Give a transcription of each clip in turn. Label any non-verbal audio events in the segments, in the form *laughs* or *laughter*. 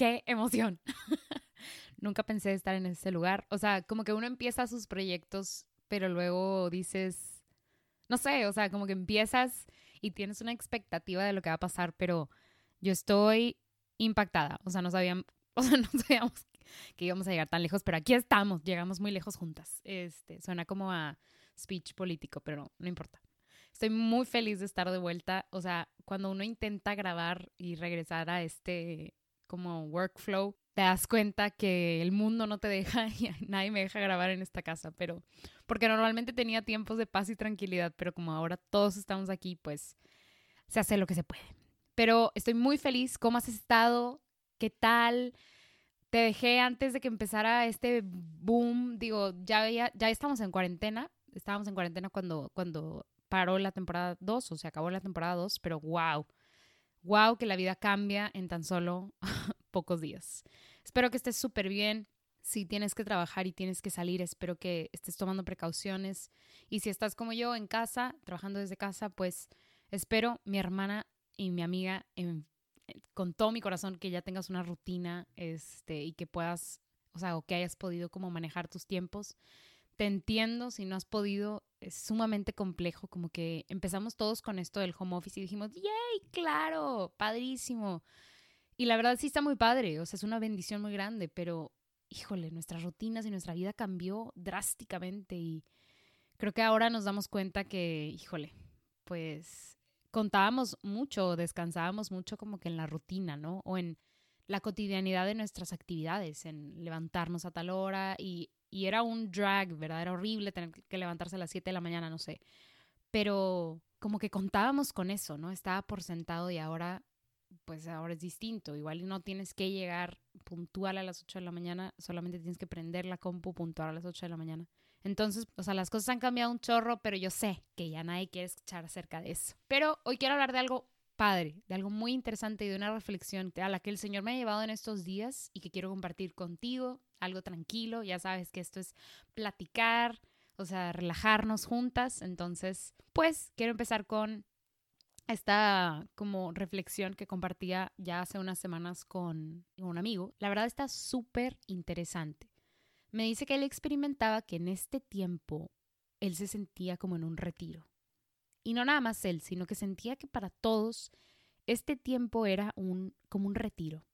qué emoción. *laughs* Nunca pensé estar en ese lugar. O sea, como que uno empieza sus proyectos, pero luego dices, no sé, o sea, como que empiezas y tienes una expectativa de lo que va a pasar, pero yo estoy impactada. O sea, no sabíamos, *laughs* o sea, no sabíamos que íbamos a llegar tan lejos, pero aquí estamos, llegamos muy lejos juntas. Este, suena como a speech político, pero no importa. Estoy muy feliz de estar de vuelta. O sea, cuando uno intenta grabar y regresar a este como workflow, te das cuenta que el mundo no te deja *laughs* y nadie me deja grabar en esta casa, pero porque normalmente tenía tiempos de paz y tranquilidad, pero como ahora todos estamos aquí, pues se hace lo que se puede. Pero estoy muy feliz. ¿Cómo has estado? ¿Qué tal? Te dejé antes de que empezara este boom. Digo, ya, ya, ya estamos en cuarentena. Estábamos en cuarentena cuando, cuando paró la temporada 2 o se acabó la temporada 2, pero wow wow, que la vida cambia en tan solo *laughs* pocos días. Espero que estés súper bien. Si tienes que trabajar y tienes que salir, espero que estés tomando precauciones. Y si estás como yo en casa, trabajando desde casa, pues espero mi hermana y mi amiga con todo mi corazón que ya tengas una rutina este, y que puedas, o sea, o que hayas podido como manejar tus tiempos te entiendo si no has podido, es sumamente complejo, como que empezamos todos con esto del home office y dijimos, ¡yay! Claro, padrísimo. Y la verdad sí está muy padre, o sea, es una bendición muy grande, pero híjole, nuestras rutinas y nuestra vida cambió drásticamente y creo que ahora nos damos cuenta que, híjole, pues contábamos mucho, descansábamos mucho como que en la rutina, ¿no? O en la cotidianidad de nuestras actividades, en levantarnos a tal hora y y era un drag, ¿verdad? Era horrible tener que levantarse a las 7 de la mañana, no sé. Pero como que contábamos con eso, ¿no? Estaba por sentado y ahora, pues ahora es distinto. Igual no tienes que llegar puntual a las 8 de la mañana, solamente tienes que prender la compu puntual a las 8 de la mañana. Entonces, o sea, las cosas han cambiado un chorro, pero yo sé que ya nadie quiere escuchar acerca de eso. Pero hoy quiero hablar de algo padre, de algo muy interesante y de una reflexión a la que el Señor me ha llevado en estos días y que quiero compartir contigo algo tranquilo, ya sabes que esto es platicar, o sea, relajarnos juntas, entonces, pues quiero empezar con esta como reflexión que compartía ya hace unas semanas con un amigo. La verdad está súper interesante. Me dice que él experimentaba que en este tiempo él se sentía como en un retiro. Y no nada más él, sino que sentía que para todos este tiempo era un como un retiro.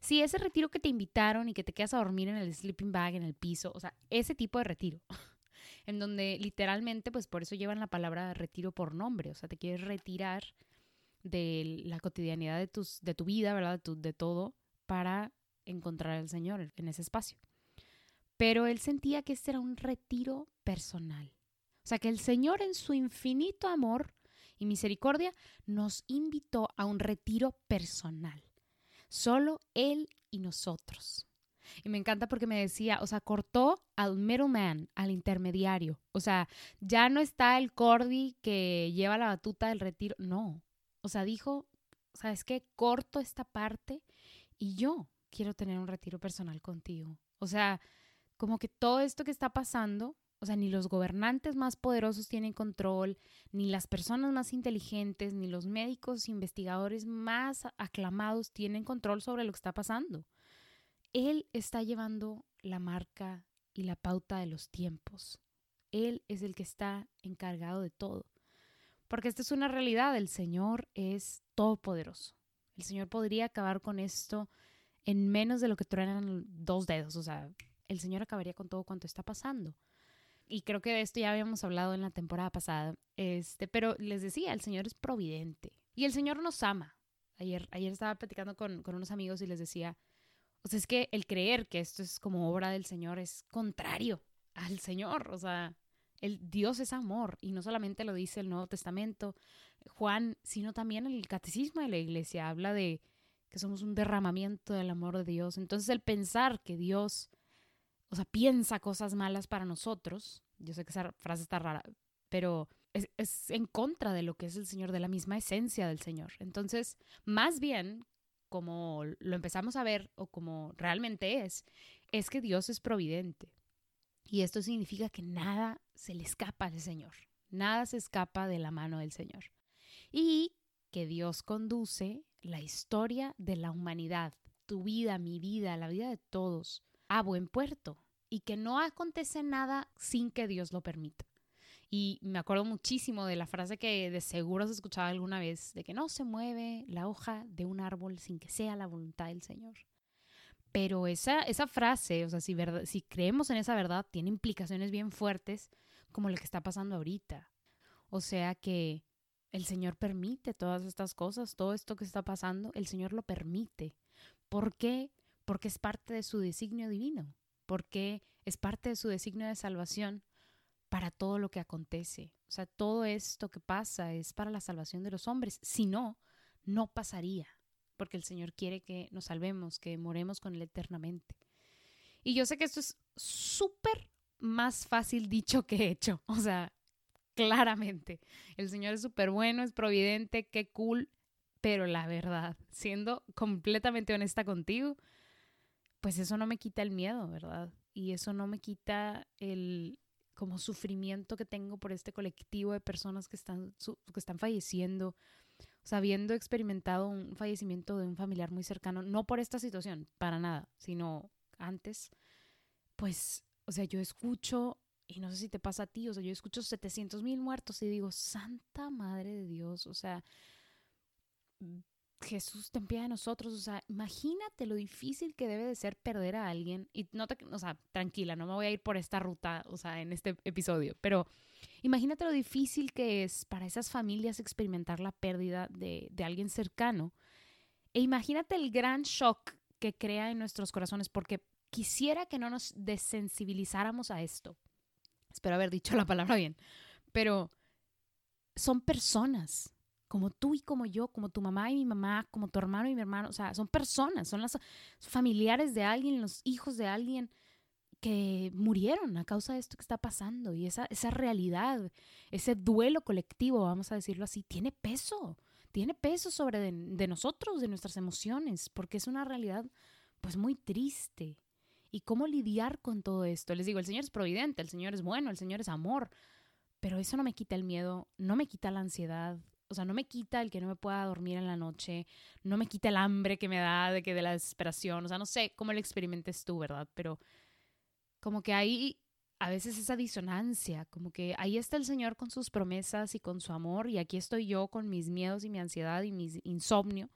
Sí, ese retiro que te invitaron y que te quedas a dormir en el sleeping bag, en el piso, o sea, ese tipo de retiro, *laughs* en donde literalmente, pues por eso llevan la palabra retiro por nombre, o sea, te quieres retirar de la cotidianidad de, tus, de tu vida, ¿verdad? De, de todo, para encontrar al Señor en ese espacio. Pero él sentía que este era un retiro personal. O sea, que el Señor en su infinito amor y misericordia nos invitó a un retiro personal. Solo Él y nosotros. Y me encanta porque me decía, o sea, cortó al middleman, al intermediario. O sea, ya no está el Cordy que lleva la batuta del retiro. No. O sea, dijo, ¿sabes qué? Corto esta parte y yo quiero tener un retiro personal contigo. O sea, como que todo esto que está pasando o sea, ni los gobernantes más poderosos tienen control, ni las personas más inteligentes, ni los médicos investigadores más aclamados tienen control sobre lo que está pasando. Él está llevando la marca y la pauta de los tiempos. Él es el que está encargado de todo. Porque esta es una realidad, el Señor es todopoderoso. El Señor podría acabar con esto en menos de lo que truenan dos dedos, o sea, el Señor acabaría con todo cuanto está pasando. Y creo que de esto ya habíamos hablado en la temporada pasada. Este, pero les decía, el Señor es providente y el Señor nos ama. Ayer, ayer estaba platicando con, con unos amigos y les decía, o sea, es que el creer que esto es como obra del Señor es contrario al Señor. O sea, el Dios es amor y no solamente lo dice el Nuevo Testamento, Juan, sino también el catecismo de la iglesia habla de que somos un derramamiento del amor de Dios. Entonces el pensar que Dios, o sea, piensa cosas malas para nosotros, yo sé que esa frase está rara, pero es, es en contra de lo que es el Señor, de la misma esencia del Señor. Entonces, más bien, como lo empezamos a ver o como realmente es, es que Dios es providente. Y esto significa que nada se le escapa al Señor, nada se escapa de la mano del Señor. Y que Dios conduce la historia de la humanidad, tu vida, mi vida, la vida de todos, a buen puerto y que no acontece nada sin que Dios lo permita. Y me acuerdo muchísimo de la frase que de seguro se escuchaba alguna vez, de que no se mueve la hoja de un árbol sin que sea la voluntad del Señor. Pero esa, esa frase, o sea, si, si creemos en esa verdad, tiene implicaciones bien fuertes como lo que está pasando ahorita. O sea que el Señor permite todas estas cosas, todo esto que está pasando, el Señor lo permite. ¿Por qué? Porque es parte de su designio divino, porque es parte de su designio de salvación para todo lo que acontece. O sea, todo esto que pasa es para la salvación de los hombres. Si no, no pasaría, porque el Señor quiere que nos salvemos, que moremos con Él eternamente. Y yo sé que esto es súper más fácil dicho que hecho. *laughs* O sea, claramente. El Señor es súper bueno, es providente, qué cool. Pero la verdad, siendo completamente honesta contigo, pues eso no me quita el miedo, ¿verdad? Y eso no me quita el, como sufrimiento que tengo por este colectivo de personas que están, que están falleciendo, o sea, habiendo experimentado un fallecimiento de un familiar muy cercano, no por esta situación, para nada, sino antes, pues, o sea, yo escucho, y no sé si te pasa a ti, o sea, yo escucho 700 mil muertos y digo, Santa Madre de Dios, o sea, Jesús ten piedad de nosotros, o sea, imagínate lo difícil que debe de ser perder a alguien y no te, o sea, tranquila, no me voy a ir por esta ruta, o sea, en este episodio, pero imagínate lo difícil que es para esas familias experimentar la pérdida de, de alguien cercano e imagínate el gran shock que crea en nuestros corazones porque quisiera que no nos desensibilizáramos a esto. Espero haber dicho la palabra bien, pero son personas como tú y como yo, como tu mamá y mi mamá, como tu hermano y mi hermano, o sea, son personas, son las familiares de alguien, los hijos de alguien que murieron a causa de esto que está pasando y esa, esa realidad, ese duelo colectivo, vamos a decirlo así, tiene peso, tiene peso sobre de, nosotros, de nuestras emociones, porque es una realidad pues muy triste. ¿Y cómo lidiar con todo esto? Les digo, el Señor es providente, el Señor es bueno, el Señor es amor, pero eso no me quita el miedo, no me quita la ansiedad, o sea, no me quita el que no me pueda dormir en la noche, no me quita el hambre que me da de que de la desesperación, o sea, no sé cómo lo experimentes tú, ¿verdad? Pero como que hay a veces esa disonancia, como que ahí está el Señor con sus promesas y con su amor y aquí estoy yo con mis miedos y mi ansiedad y mi insomnio.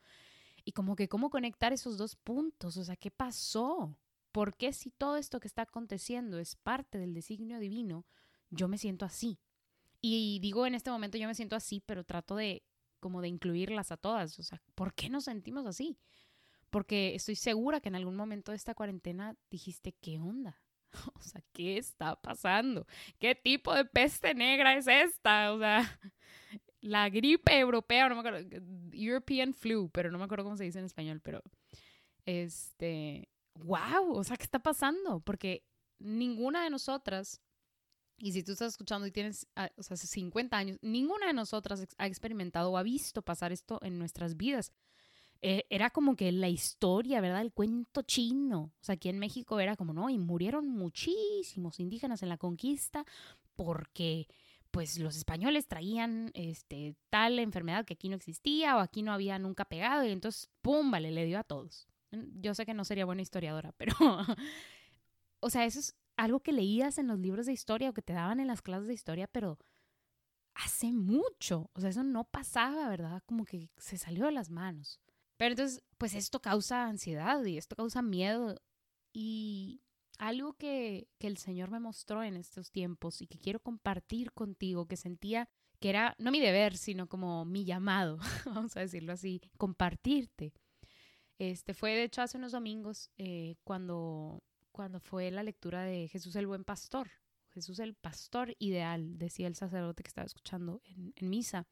Y como que cómo conectar esos dos puntos, o sea, ¿qué pasó? ¿Por qué si todo esto que está aconteciendo es parte del designio divino, yo me siento así? Y digo en este momento yo me siento así, pero trato de como de incluirlas a todas. O sea, ¿por qué nos sentimos así? Porque estoy segura que en algún momento de esta cuarentena dijiste, ¿qué onda? *laughs* O sea, ¿qué está pasando? ¿Qué tipo de peste negra es esta? O sea, *laughs* la gripe europea, no me acuerdo, European flu, pero no me acuerdo cómo se dice en español, pero este, wow, o sea, ¿qué está pasando? Porque ninguna de nosotras y si tú estás escuchando y tienes, ah, o sea, 50 años, ninguna de nosotras ha experimentado o ha visto pasar esto en nuestras vidas. Eh, era como que la historia, ¿verdad? El cuento chino. O sea, aquí en México era como, no, y murieron muchísimos indígenas en la conquista porque pues los españoles traían este, tal enfermedad que aquí no existía o aquí no había nunca pegado y entonces, ¡pum!, vale, le dio a todos. Yo sé que no sería buena historiadora, pero, *laughs* o sea, eso es algo que leías en los libros de historia o que te daban en las clases de historia, pero hace mucho. O sea, eso no pasaba, ¿verdad? Como que se salió de las manos. Pero entonces, pues esto causa ansiedad y esto causa miedo. Y algo que, que el Señor me mostró en estos tiempos y que quiero compartir contigo, que sentía que era no mi deber, sino como mi llamado, *laughs* vamos a decirlo así, compartirte. Este fue de hecho hace unos domingos eh, cuando, cuando fue la lectura de Jesús el buen pastor. Jesús el pastor ideal, decía el sacerdote que estaba escuchando en, misa.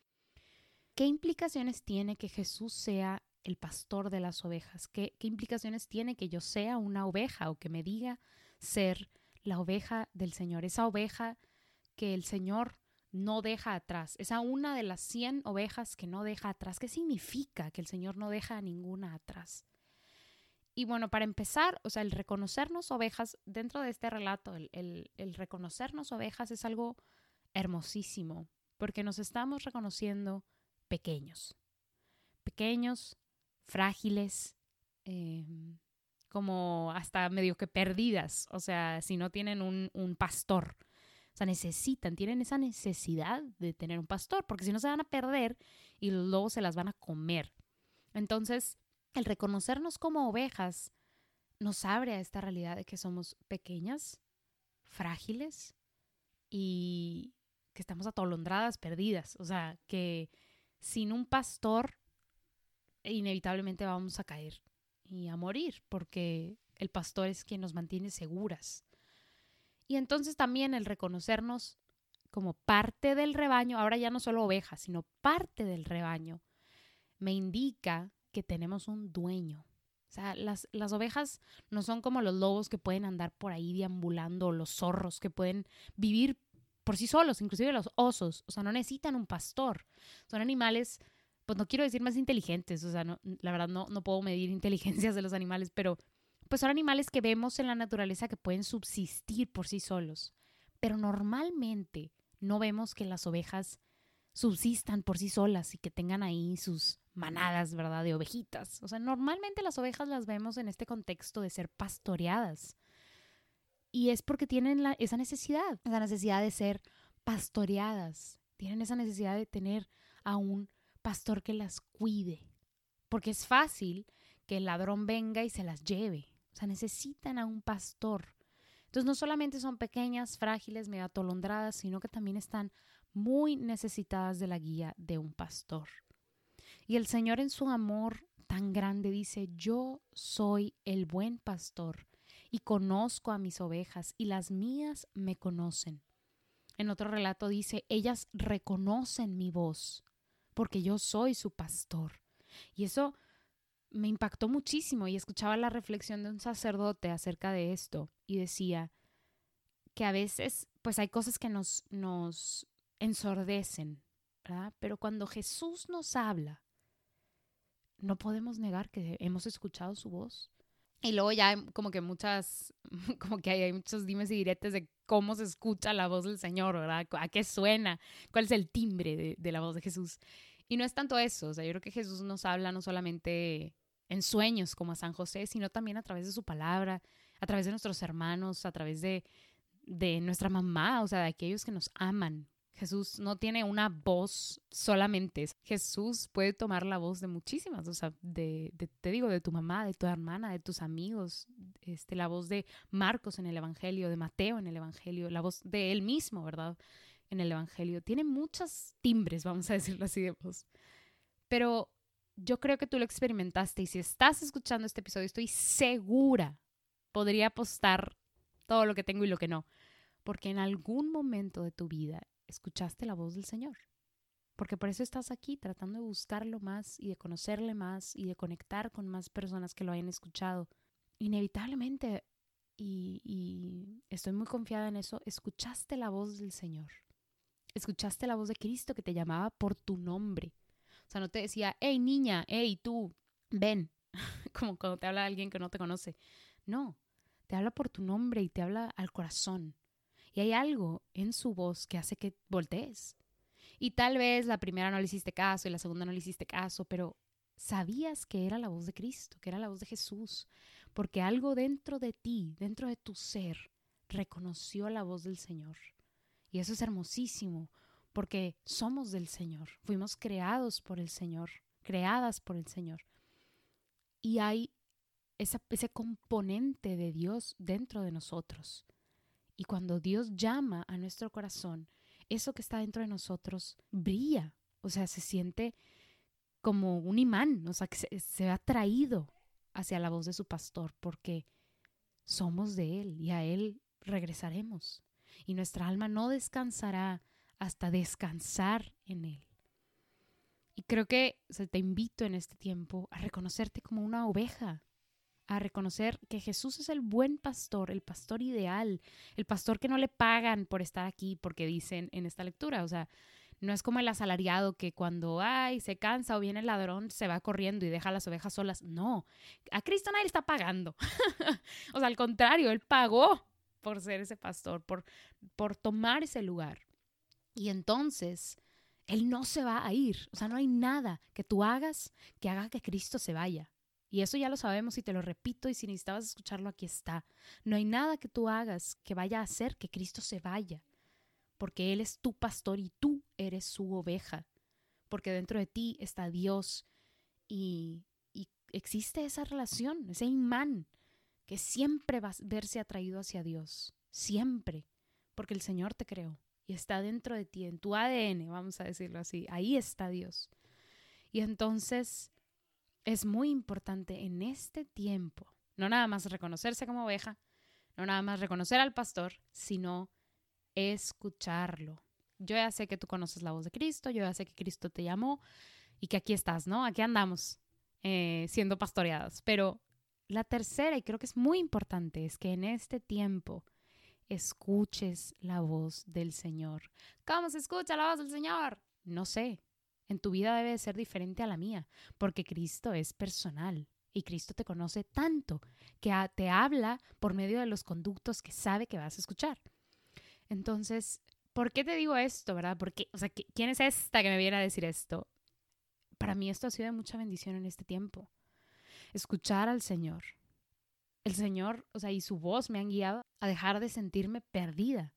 ¿Qué implicaciones tiene que Jesús sea el pastor de las ovejas? ¿Qué, ¿Qué implicaciones tiene que yo sea una oveja o que me diga ser la oveja del Señor? Esa oveja que el Señor no deja atrás. Esa una de las 100 ovejas que no deja atrás. ¿Qué significa que el Señor no deja a ninguna atrás? Y bueno, para empezar, o sea, el reconocernos ovejas, dentro de este relato, el, el reconocernos ovejas es algo hermosísimo, porque nos estamos reconociendo pequeños, pequeños, frágiles, em, como hasta medio que perdidas, o sea, si no tienen un, un pastor, o sea, necesitan, tienen esa necesidad de tener un pastor, porque si no se van a perder y luego se las van a comer. Entonces, el reconocernos como ovejas nos abre a esta realidad de que somos pequeñas, frágiles y que estamos atolondradas, perdidas. O sea, que sin un pastor inevitablemente vamos a caer y a morir, porque el pastor es quien nos mantiene seguras. Y entonces también el reconocernos como parte del rebaño, ahora ya no solo ovejas, sino parte del rebaño, me indica que tenemos un dueño. O sea, las, las, ovejas no son como los lobos que pueden andar por ahí deambulando, o los zorros que pueden vivir por sí solos, inclusive los osos. O sea, no necesitan un pastor. Son animales, pues no quiero decir más inteligentes, o sea, no, la verdad no, no puedo medir *laughs* inteligencias de los animales, pero pues son animales que vemos en la naturaleza que pueden subsistir por sí solos. Pero normalmente no vemos que las ovejas subsistan por sí solas y que tengan ahí sus manadas, ¿verdad? De ovejitas. O sea, normalmente las ovejas las vemos en este contexto de ser pastoreadas. Y es porque tienen esa necesidad, esa necesidad de ser pastoreadas. Tienen esa necesidad de tener a un pastor que las cuide. Porque es fácil que el ladrón venga y se las lleve. O sea, necesitan a un pastor. Entonces no solamente son pequeñas, frágiles, medio atolondradas, sino que también están muy necesitadas de la guía de un pastor. Y el Señor en su amor tan grande dice, yo soy el buen pastor y conozco a mis ovejas y las mías me conocen. En otro relato dice, ellas reconocen mi voz porque yo soy su pastor. Y eso me impactó muchísimo y escuchaba la reflexión de un sacerdote acerca de esto y decía que a veces pues hay cosas que nos, nos ensordecen, ¿verdad? Pero cuando Jesús nos habla, no podemos negar que hemos escuchado su voz. Y luego ya hay como que muchas, *laughs* como que hay, muchos dimes y diretes de cómo se escucha la voz del Señor, ¿verdad? ¿A qué suena? ¿Cuál es el timbre de, de la voz de Jesús? Y no es tanto eso, o sea, yo creo que Jesús nos habla no solamente en sueños como a San José, sino también a través de su palabra, a través de nuestros hermanos, a través de, de nuestra mamá, o sea, de aquellos que nos aman. Jesús no tiene una voz solamente. Jesús puede tomar la voz de muchísimas, o sea, de, te digo, de tu mamá, de tu hermana, de tus amigos, este, la voz de Marcos en el Evangelio, de Mateo en el Evangelio, la voz de él mismo, ¿verdad? En el Evangelio. Tiene muchos timbres, vamos a decirlo así de voz. Pero yo creo que tú lo experimentaste y si estás escuchando este episodio, estoy segura, podría apostar todo lo que tengo y lo que no, porque en algún momento de tu vida escuchaste la voz del Señor. Porque por eso estás aquí tratando de buscarlo más y de conocerle más y de conectar con más personas que lo hayan escuchado. Inevitablemente, y, y estoy muy confiada en eso, escuchaste la voz del Señor. Escuchaste la voz de Cristo que te llamaba por tu nombre o sea, no te decía, hey niña, hey tú, ven, *laughs* como cuando te habla alguien que no te conoce. No, te habla por tu nombre y te habla al corazón. Y hay algo en su voz que hace que voltees. Y tal vez la primera no le hiciste caso y la segunda no le hiciste caso, pero sabías que era la voz de Cristo, que era la voz de Jesús, porque algo dentro de ti, dentro de tu ser, reconoció la voz del Señor. Y eso es hermosísimo, porque somos del Señor, fuimos creados por el Señor, creadas por el Señor. Y hay ese componente de Dios dentro de nosotros. Y cuando Dios llama a nuestro corazón, eso que está dentro de nosotros brilla, o sea, se siente como un imán, o sea, que se, ha atraído hacia la voz de su pastor, porque somos de Él y a Él regresaremos. Y nuestra alma no descansará hasta descansar en Él. Y creo que te invito en este tiempo a reconocerte como una oveja, a reconocer que Jesús es el buen pastor, el pastor ideal, el pastor que no le pagan por estar aquí, porque dicen en esta lectura, o sea, no es como el asalariado que cuando ay, se cansa o viene el ladrón se va corriendo y deja las ovejas solas. No, a Cristo nadie le está pagando. *laughs* o sea, al contrario, Él pagó por ser ese pastor, por, por tomar ese lugar. Y entonces, Él no se va a ir. O sea, no hay nada que tú hagas que haga que Cristo se vaya. Y eso ya lo sabemos y te lo repito y si necesitabas escucharlo, aquí está. No hay nada que tú hagas que vaya a hacer que Cristo se vaya, porque Él es tu pastor y tú eres su oveja, porque dentro de ti está Dios y, y existe esa relación, ese imán que siempre va a verse atraído hacia Dios, siempre, porque el Señor te creó y está dentro de ti, en tu ADN, vamos a decirlo así, ahí está Dios. Y entonces es muy importante en este tiempo, no nada más reconocerse como oveja, no nada más reconocer al pastor, sino escucharlo. Yo ya sé que tú conoces la voz de Cristo, yo ya sé que Cristo te llamó y que aquí estás, ¿no? Aquí andamos eh, siendo pastoreados. Pero la tercera, y creo que es muy importante, es que en este tiempo escuches la voz del Señor. ¿Cómo se escucha la voz del Señor? No sé, en tu vida debe ser diferente a la mía, porque Cristo es personal y Cristo te conoce tanto que te habla por medio de los conductos que sabe que vas a escuchar. Entonces, ¿por qué te digo esto, verdad? Porque, o sea, ¿quién es esta que me viene a decir esto? Para mí esto ha sido de mucha bendición en este tiempo. Escuchar al Señor. El Señor, o sea, y su voz me han guiado a dejar de sentirme perdida.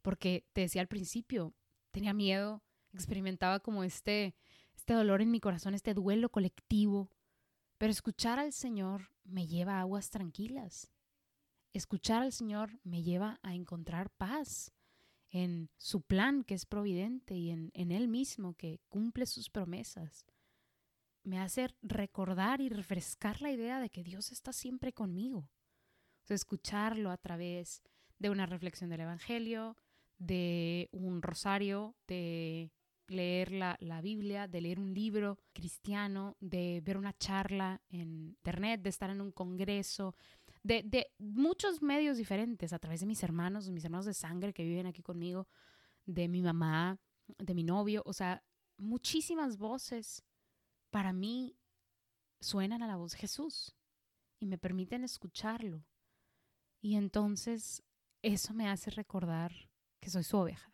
Porque te decía al principio, tenía miedo experimentaba como este, este dolor en mi corazón, este duelo colectivo. Pero escuchar al Señor me lleva a aguas tranquilas. Escuchar al Señor me lleva a encontrar paz en su plan que es providente y en, en Él mismo que cumple sus promesas. Me hace recordar y refrescar la idea de que Dios está siempre conmigo. Escucharlo a través de una reflexión del Evangelio, de un rosario, de leer la, Biblia, de leer un libro cristiano, de ver una charla en internet, de estar en un congreso, de, de, muchos medios diferentes, a través de mis hermanos, mis hermanos de sangre que viven aquí conmigo, de mi mamá, de mi novio, o sea, muchísimas voces para mí suenan a la voz de Jesús y me permiten escucharlo. Y entonces eso me hace recordar que soy su oveja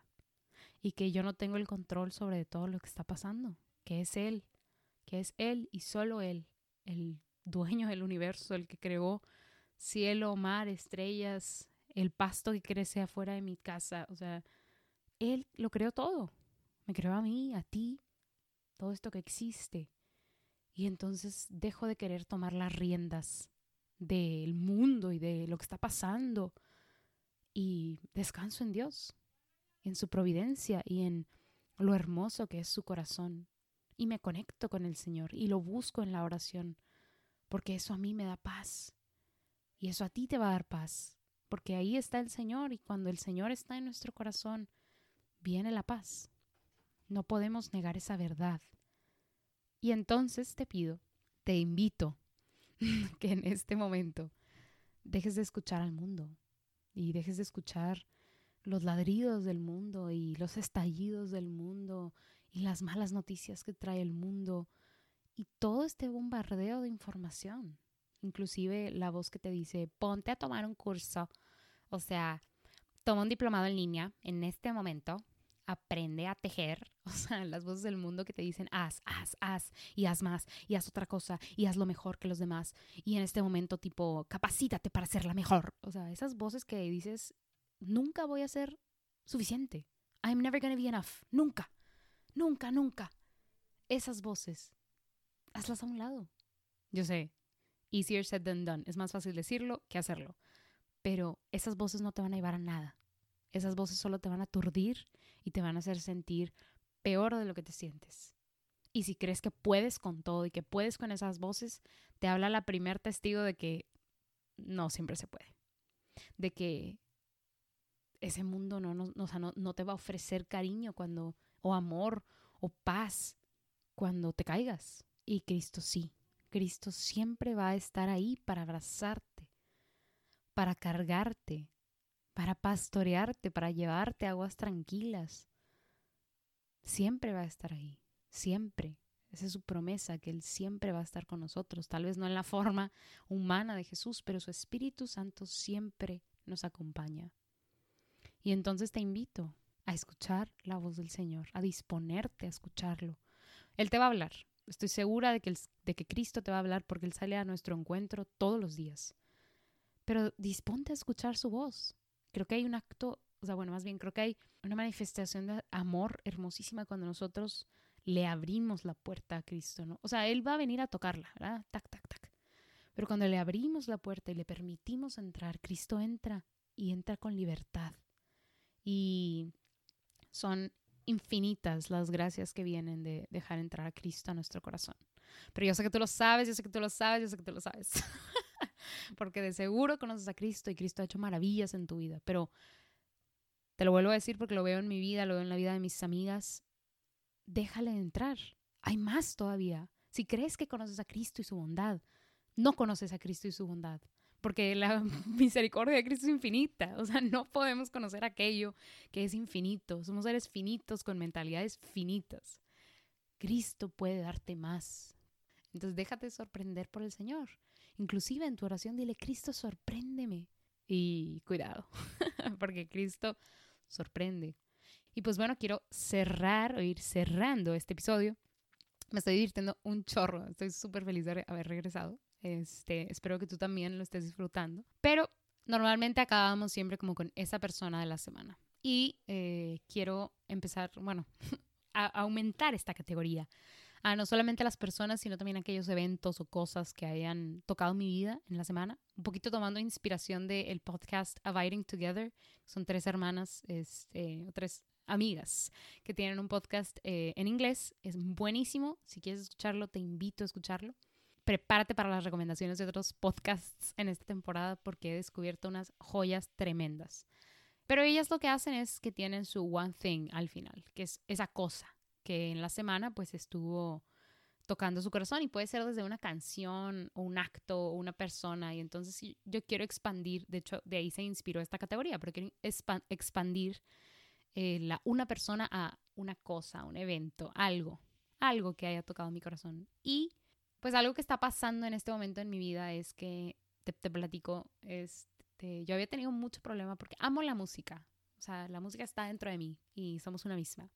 y que yo no tengo el control sobre todo lo que está pasando, que es Él, que es Él y solo Él, el dueño del universo, el que creó cielo, mar, estrellas, el pasto que crece afuera de mi casa, o sea, Él lo creó todo, me creó a mí, a ti, todo esto que existe. Y entonces dejo de querer tomar las riendas del mundo y de lo que está pasando y descanso en Dios en su providencia y en lo hermoso que es su corazón. Y me conecto con el Señor y lo busco en la oración, porque eso a mí me da paz. Y eso a ti te va a dar paz, porque ahí está el Señor y cuando el Señor está en nuestro corazón, viene la paz. No podemos negar esa verdad. Y entonces te pido, te invito, *laughs* que en este momento dejes de escuchar al mundo y dejes de escuchar los ladridos del mundo y los estallidos del mundo y las malas noticias que trae el mundo y todo este bombardeo de información. Inclusive la voz que te dice, ponte a tomar un curso, o sea, toma un diplomado en línea en este momento, aprende a tejer, *laughs* o sea, las voces del mundo que te dicen, haz, haz, haz, y haz más, y haz otra cosa, y haz lo mejor que los demás, y en este momento tipo, capacítate para ser la mejor, o sea, esas voces que dices nunca voy a ser suficiente. I'm never gonna be enough. Nunca. Nunca, nunca. Esas voces, hazlas a un lado. Yo sé, Easier said than done. Es más fácil decirlo que hacerlo. Pero esas voces no te van a llevar a nada. Esas voces solo te van a aturdir y te van a hacer sentir peor de lo que te sientes. Y si crees que puedes con todo y que puedes con esas voces, te habla la primer testigo de que no siempre se puede. De que ese mundo no, no, no, no te va a ofrecer cariño cuando, o amor, o paz cuando te caigas. Y Cristo sí. Cristo siempre va a estar ahí para abrazarte, para cargarte, para pastorearte, para llevarte a aguas tranquilas. Siempre va a estar ahí, siempre. Esa es su promesa, que Él siempre va a estar con nosotros, tal vez no en la forma humana de Jesús, pero su Espíritu Santo siempre nos acompaña. Y entonces te invito a escuchar la voz del Señor, a disponerte a escucharlo. Él te va a hablar, Estoy segura de que, de que Cristo te va a hablar porque Él sale a nuestro encuentro todos los días. Pero disponte a escuchar su voz. Creo que hay un acto, o sea, bueno, más bien creo que hay una manifestación de amor hermosísima cuando nosotros le abrimos la puerta a Cristo, ¿no? O sea, Él va a venir a tocarla, ¿verdad? Tac, tac, tac. Pero cuando le abrimos la puerta y le permitimos entrar, Cristo entra y entra con libertad. Y son infinitas las gracias que vienen de dejar entrar a Cristo a nuestro corazón. Pero yo sé que tú lo sabes, yo sé que tú lo sabes, yo sé que tú lo sabes. *laughs* porque de seguro conoces a Cristo y Cristo ha hecho maravillas en tu vida. Pero te lo vuelvo a decir porque lo veo en mi vida, lo veo en la vida de mis amigas. Déjale entrar. Hay más todavía. Si crees que conoces a Cristo y su bondad, no conoces a Cristo y su bondad porque la *laughs* misericordia de Cristo es infinita. O sea, no podemos conocer aquello que es infinito. Somos seres finitos con mentalidades finitas. Cristo puede darte más. Entonces déjate sorprender por el Señor. Inclusive en tu oración dile, Cristo, sorpréndeme. Y cuidado, *laughs* porque Cristo sorprende. Y pues bueno, quiero cerrar o ir cerrando este episodio. Me estoy divirtiendo un chorro. Estoy súper feliz de haber regresado. Este, espero que tú también lo estés disfrutando. Pero normalmente acabamos siempre como con esa persona de la semana. Y eh, quiero empezar, bueno, *laughs* a aumentar esta categoría. A no solamente las personas, sino también aquellos eventos o cosas que hayan tocado mi vida en la semana. Un poquito tomando inspiración del podcast Abiding Together. Son tres hermanas, este, o tres amigas que tienen un podcast eh, en inglés. Es buenísimo. Si quieres escucharlo, te invito a escucharlo prepárate para las recomendaciones de otros podcasts en esta temporada porque he descubierto unas joyas tremendas. Pero ellas lo que hacen es que tienen su one thing al final, que es esa cosa que en la semana pues estuvo tocando su corazón y puede ser desde una canción o un acto o una persona y entonces yo quiero expandir, de hecho de ahí se inspiró esta categoría, pero quiero expandir eh, la, una persona a una cosa, un evento, algo, algo que haya tocado mi corazón y pues algo que está pasando en este momento en mi vida es que, te, platico, este, yo había tenido mucho problema porque amo la música. O sea, la música está dentro de mí y somos una misma.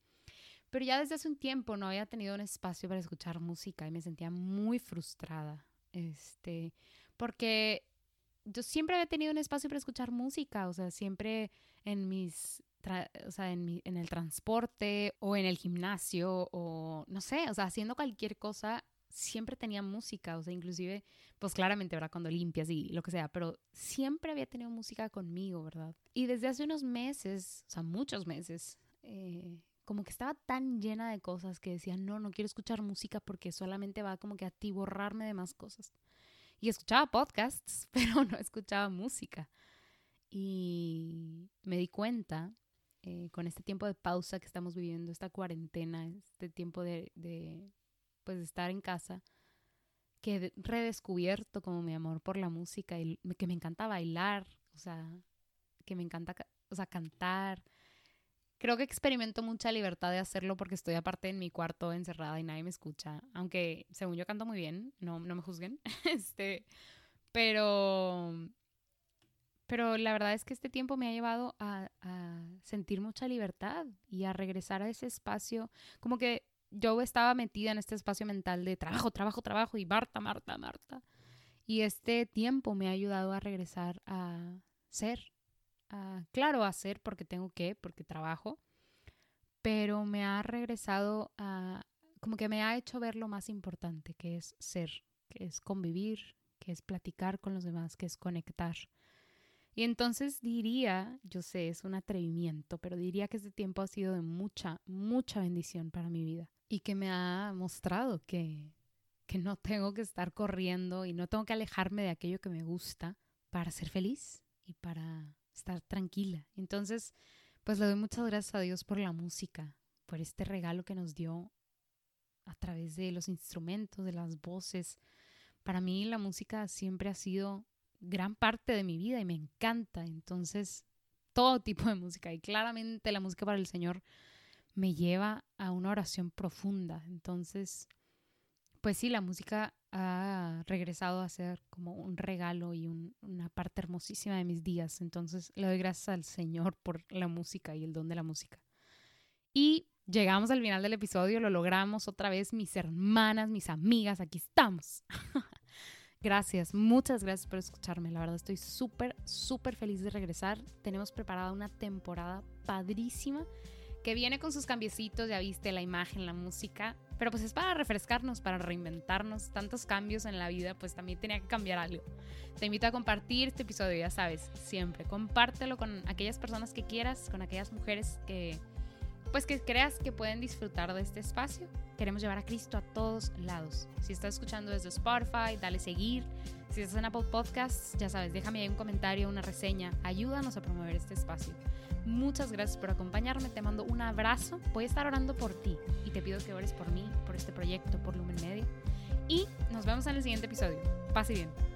Pero ya desde hace un tiempo no había tenido un espacio para escuchar música y me sentía muy frustrada. Este, porque yo siempre había tenido un espacio para escuchar música, o sea, siempre en mis, o sea, en, en el transporte o en el gimnasio o no sé, o sea, haciendo cualquier cosa siempre tenía música, o sea, inclusive, pues claramente, ¿verdad? Cuando limpias y lo que sea, pero siempre había tenido música conmigo, ¿verdad? Y desde hace unos meses, o sea, muchos meses, eh, como que estaba tan llena de cosas que decía, no, no quiero escuchar música porque solamente va como que a atiborrarme de más cosas. Y escuchaba podcasts, *laughs* pero no escuchaba música. Y me di cuenta eh, con este tiempo de pausa que estamos viviendo, esta cuarentena, este tiempo de, pues estar en casa, que he redescubierto como mi amor por la música y que me encanta bailar, o sea, que me encanta, o sea, cantar. Creo que experimento mucha libertad de hacerlo porque estoy aparte en mi cuarto encerrada y nadie me escucha, aunque según yo canto muy bien, no, no me juzguen, *laughs* este, pero, pero la verdad es que este tiempo me ha llevado a, a sentir mucha libertad y a regresar a ese espacio, como que yo estaba metida en este espacio mental de trabajo, trabajo, trabajo y Marta, Marta, Marta. Y este tiempo me ha ayudado a regresar a ser, a, claro, a ser porque tengo que, porque trabajo, pero me ha regresado a, como que me ha hecho ver lo más importante, que es ser, que es convivir, que es platicar con los demás, que es conectar. Y entonces diría, yo sé, es un atrevimiento, pero diría que este tiempo ha sido de mucha, mucha bendición para mi vida y que me ha mostrado que, que no tengo que estar corriendo y no tengo que alejarme de aquello que me gusta para ser feliz y para estar tranquila. Entonces, pues le doy muchas gracias a Dios por la música, por este regalo que nos dio a través de los instrumentos, de las voces. Para mí la música siempre ha sido gran parte de mi vida y me encanta. Entonces, todo tipo de música y claramente la música para el Señor me lleva a una oración profunda. Entonces, pues sí, la música ha regresado a ser como un regalo y una parte hermosísima de mis días. Entonces, le doy gracias al Señor por la música y el don de la música. Y llegamos al final del episodio, lo logramos otra vez, mis hermanas, mis amigas, aquí estamos. *laughs* Gracias, muchas gracias por escucharme. La verdad estoy súper, súper feliz de regresar. Tenemos preparada una temporada padrísima que viene con sus cambiecitos, ya viste la imagen, la música, pero pues es para refrescarnos, para reinventarnos. Tantos cambios en la vida, pues también tenía que cambiar algo. Te invito a compartir este episodio, ya sabes, siempre. Compártelo con aquellas personas que quieras, con aquellas mujeres que pues que creas que pueden disfrutar de este espacio. Queremos llevar a Cristo a todos lados. Si estás escuchando desde Spotify, dale seguir. Si estás en Apple Podcasts, ya sabes, déjame ahí un comentario, una reseña. Ayúdanos a promover este espacio. Muchas gracias por acompañarme. Te mando un abrazo. Voy a estar orando por ti y te pido que ores por mí, por este proyecto, por Lumen Media. Y nos vemos en el siguiente episodio. Pase bien.